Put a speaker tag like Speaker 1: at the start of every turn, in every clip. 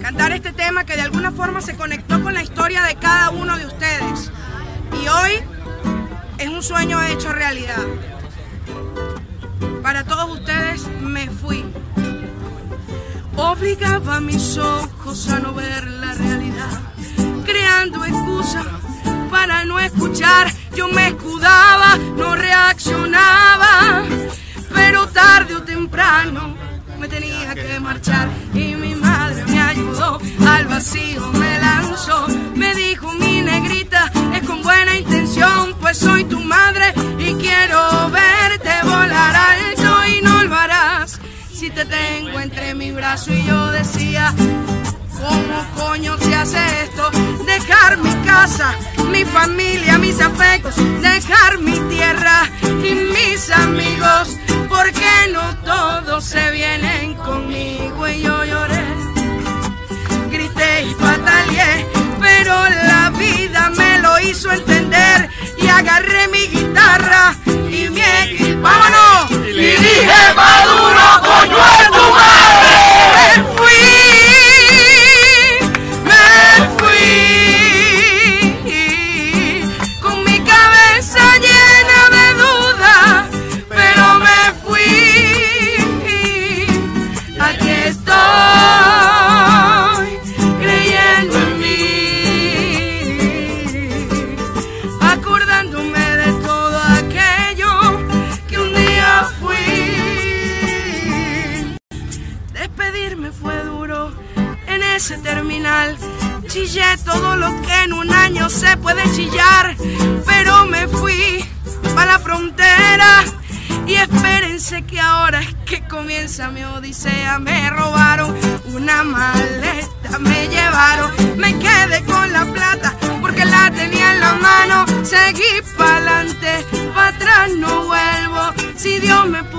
Speaker 1: Cantar este tema que de alguna forma se conectó con la historia de cada uno de ustedes. Y hoy es un sueño hecho realidad. Para todos ustedes me fui. Obligaba a mis ojos a no ver la realidad, creando excusas para no escuchar. Yo me escudaba, no reaccionaba, pero tarde o temprano me tenía que marchar vacío me lanzó, me dijo mi negrita, es con buena intención, pues soy tu madre y quiero verte volar alto y no lo harás si te tengo entre mi brazo y yo decía, ¿cómo coño se hace esto? Dejar mi casa, mi familia, mis afectos, dejar mi tierra y mis amigos, porque no todos Y
Speaker 2: dije,
Speaker 1: Chillé todo lo que en un año se puede chillar, pero me fui a la frontera. Y espérense que ahora es que comienza mi odisea. Me robaron una maleta, me llevaron, me quedé con la plata porque la tenía en la mano. Seguí pa'lante, para atrás no vuelvo.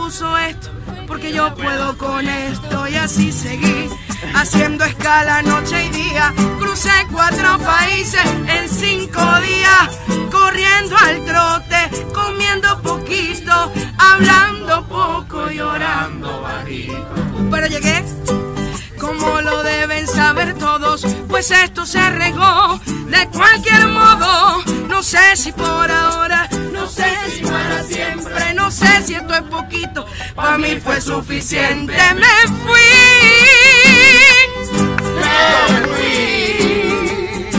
Speaker 1: Esto, porque yo puedo con esto y así seguí haciendo escala noche y día. Crucé cuatro países en cinco días, corriendo al trote, comiendo poquito, sé si esto es poquito, para mí fue suficiente. Me fui, me fui,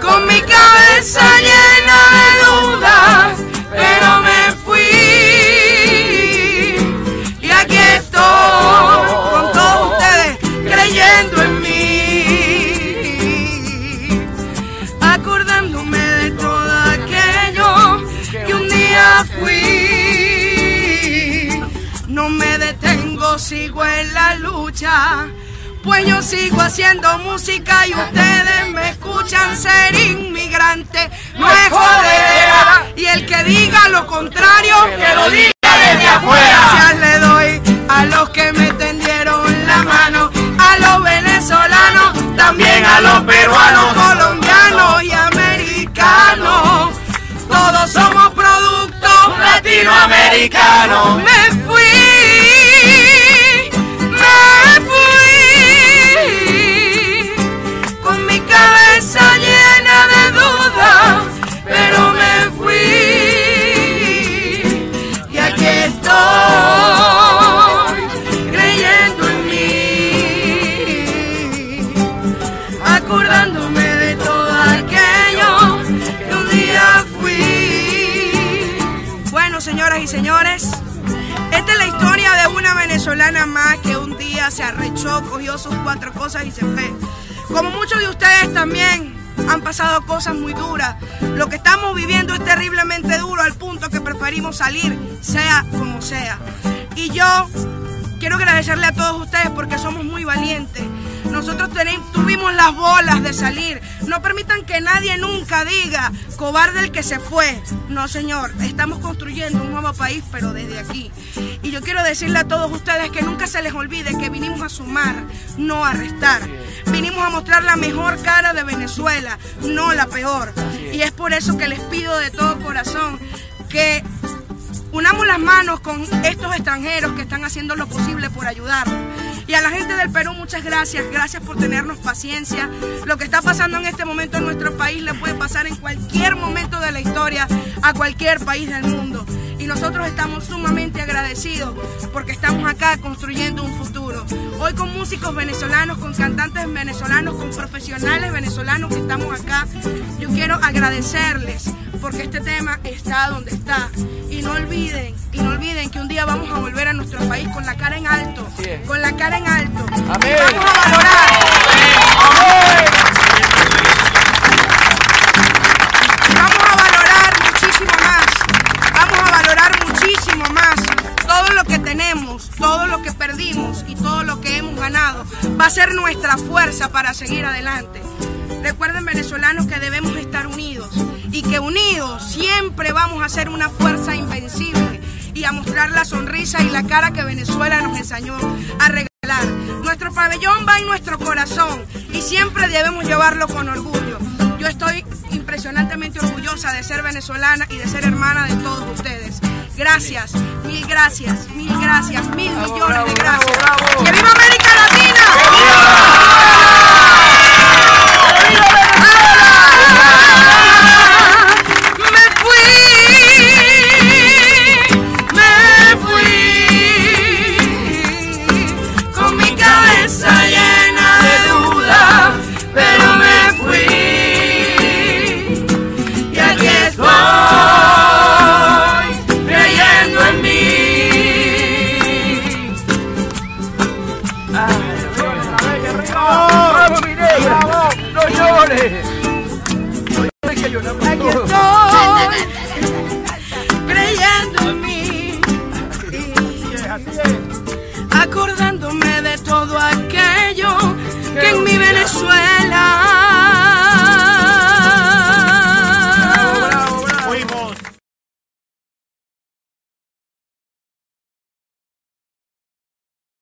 Speaker 1: con mi cabeza llena sigo en la lucha. Pues yo sigo haciendo música y ustedes me escuchan ser inmigrante. No es jodera. Y el que diga lo contrario,
Speaker 2: Que lo diga desde afuera.
Speaker 1: Gracias le doy a los que me tendieron la mano, a los venezolanos,
Speaker 2: También a los peruanos.
Speaker 1: colombianos y americanos. Todos somos productos
Speaker 2: Latinoamericanos.
Speaker 1: Venezolana más que un día se arrechó, cogió sus cuatro cosas y se fue. Como muchos de ustedes también han pasado cosas muy duras. Lo que estamos viviendo es terriblemente duro al punto que preferimos salir, sea como sea. Y yo quiero agradecerle a todos ustedes porque somos muy valientes. Nosotros tuvimos las bolas de salir. No permitan que nadie nunca diga, cobarde el que se fue. No, señor, estamos construyendo un nuevo país, pero desde aquí. Y yo quiero decirle a todos ustedes que nunca se les olvide que vinimos a sumar, no a restar. Vinimos a mostrar la mejor cara de Venezuela, no la peor. Y es por eso que les pido de todo corazón que unamos las manos con estos extranjeros que están haciendo lo posible por ayudarnos. Y a la gente del Perú, muchas gracias. Gracias por tenernos paciencia. Lo que está pasando en este momento en nuestro país le puede pasar en cualquier momento de la historia a cualquier país del mundo. Y nosotros estamos sumamente agradecidos porque estamos acá construyendo un futuro. Hoy con músicos venezolanos, con cantantes venezolanos, con profesionales venezolanos que estamos acá, yo quiero agradecerles porque este tema está donde está. Y no olviden, y no olviden que un día vamos a volver a nuestro país con la cara en alto, con la cara en alto. Vamos a valorar. Vamos a valorar muchísimo más. Vamos a valorar muchísimo más todo lo que tenemos, todo lo que perdimos y todo lo que hemos ganado. Va a ser nuestra fuerza para seguir adelante. Recuerden venezolanos que debemos estar unidos y que unidos siempre vamos a ser una fuerza invencible y a mostrar la sonrisa y la cara que Venezuela nos enseñó a regalar. Nuestro pabellón va en nuestro corazón y siempre debemos llevarlo con orgullo. Yo estoy impresionantemente orgullosa de ser venezolana y de ser hermana de todos ustedes. Gracias, mil gracias, mil gracias, mil millones de gracias. ¡Que viva América Latina!
Speaker 2: ¡Vamos, Mireya! ¡No llores! No.